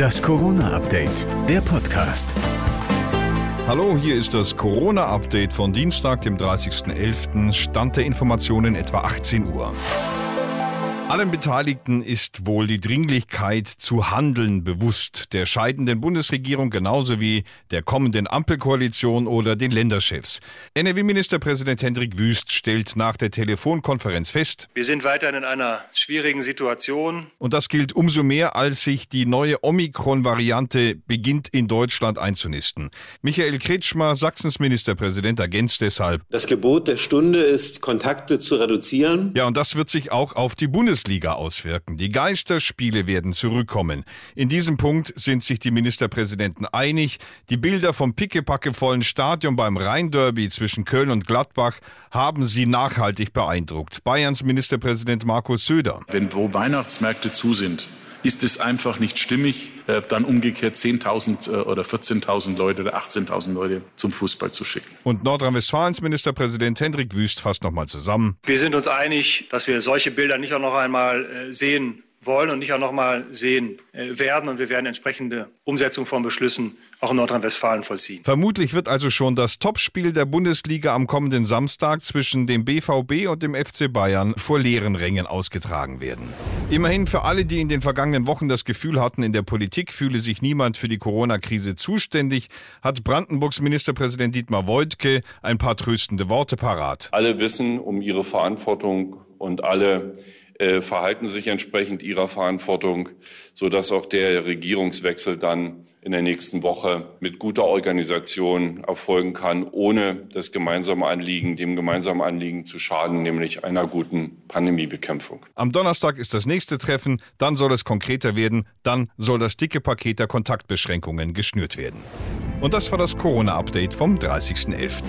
Das Corona-Update, der Podcast. Hallo, hier ist das Corona-Update von Dienstag, dem 30.11. Stand der Informationen etwa 18 Uhr. Allen Beteiligten ist wohl die Dringlichkeit zu handeln bewusst, der scheidenden Bundesregierung genauso wie der kommenden Ampelkoalition oder den Länderchefs. NRW-Ministerpräsident Hendrik Wüst stellt nach der Telefonkonferenz fest, wir sind weiterhin in einer schwierigen Situation. Und das gilt umso mehr, als sich die neue Omikron-Variante beginnt in Deutschland einzunisten. Michael Kretschmer, Sachsens Ministerpräsident, ergänzt deshalb. Das Gebot der Stunde ist, Kontakte zu reduzieren. Ja, und das wird sich auch auf die Bundes Bundesliga auswirken. Die Geisterspiele werden zurückkommen. In diesem Punkt sind sich die Ministerpräsidenten einig. Die Bilder vom pickepackevollen Stadion beim Rhein-Derby zwischen Köln und Gladbach haben sie nachhaltig beeindruckt. Bayerns Ministerpräsident Markus Söder. Wenn wo Weihnachtsmärkte zu sind, ist es einfach nicht stimmig, äh, dann umgekehrt 10.000 äh, oder 14.000 Leute oder 18.000 Leute zum Fußball zu schicken. Und Nordrhein-Westfalens Ministerpräsident Hendrik Wüst fasst nochmal zusammen. Wir sind uns einig, dass wir solche Bilder nicht auch noch einmal äh, sehen wollen und nicht auch noch mal sehen äh, werden. Und wir werden entsprechende Umsetzung von Beschlüssen auch in Nordrhein-Westfalen vollziehen. Vermutlich wird also schon das Topspiel der Bundesliga am kommenden Samstag zwischen dem BVB und dem FC Bayern vor leeren Rängen ausgetragen werden. Immerhin für alle, die in den vergangenen Wochen das Gefühl hatten, in der Politik fühle sich niemand für die Corona-Krise zuständig, hat Brandenburgs Ministerpräsident Dietmar Woidke ein paar tröstende Worte parat. Alle wissen um ihre Verantwortung und alle äh, verhalten sich entsprechend ihrer Verantwortung, sodass auch der Regierungswechsel dann in der nächsten Woche mit guter Organisation erfolgen kann, ohne das gemeinsame Anliegen, dem gemeinsamen Anliegen zu schaden, nämlich einer guten Pandemiebekämpfung. Am Donnerstag ist das nächste Treffen, dann soll es konkreter werden, dann soll das dicke Paket der Kontaktbeschränkungen geschnürt werden. Und das war das Corona-Update vom 30.11.